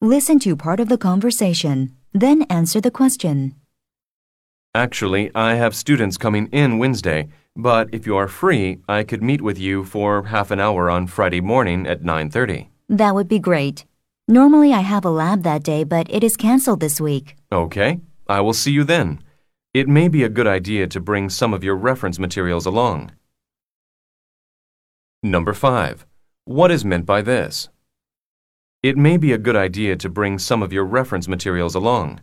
Listen to part of the conversation, then answer the question. Actually, I have students coming in Wednesday, but if you are free, I could meet with you for half an hour on Friday morning at 9:30. That would be great. Normally I have a lab that day, but it is canceled this week. Okay, I will see you then. It may be a good idea to bring some of your reference materials along. Number 5. What is meant by this? It may be a good idea to bring some of your reference materials along.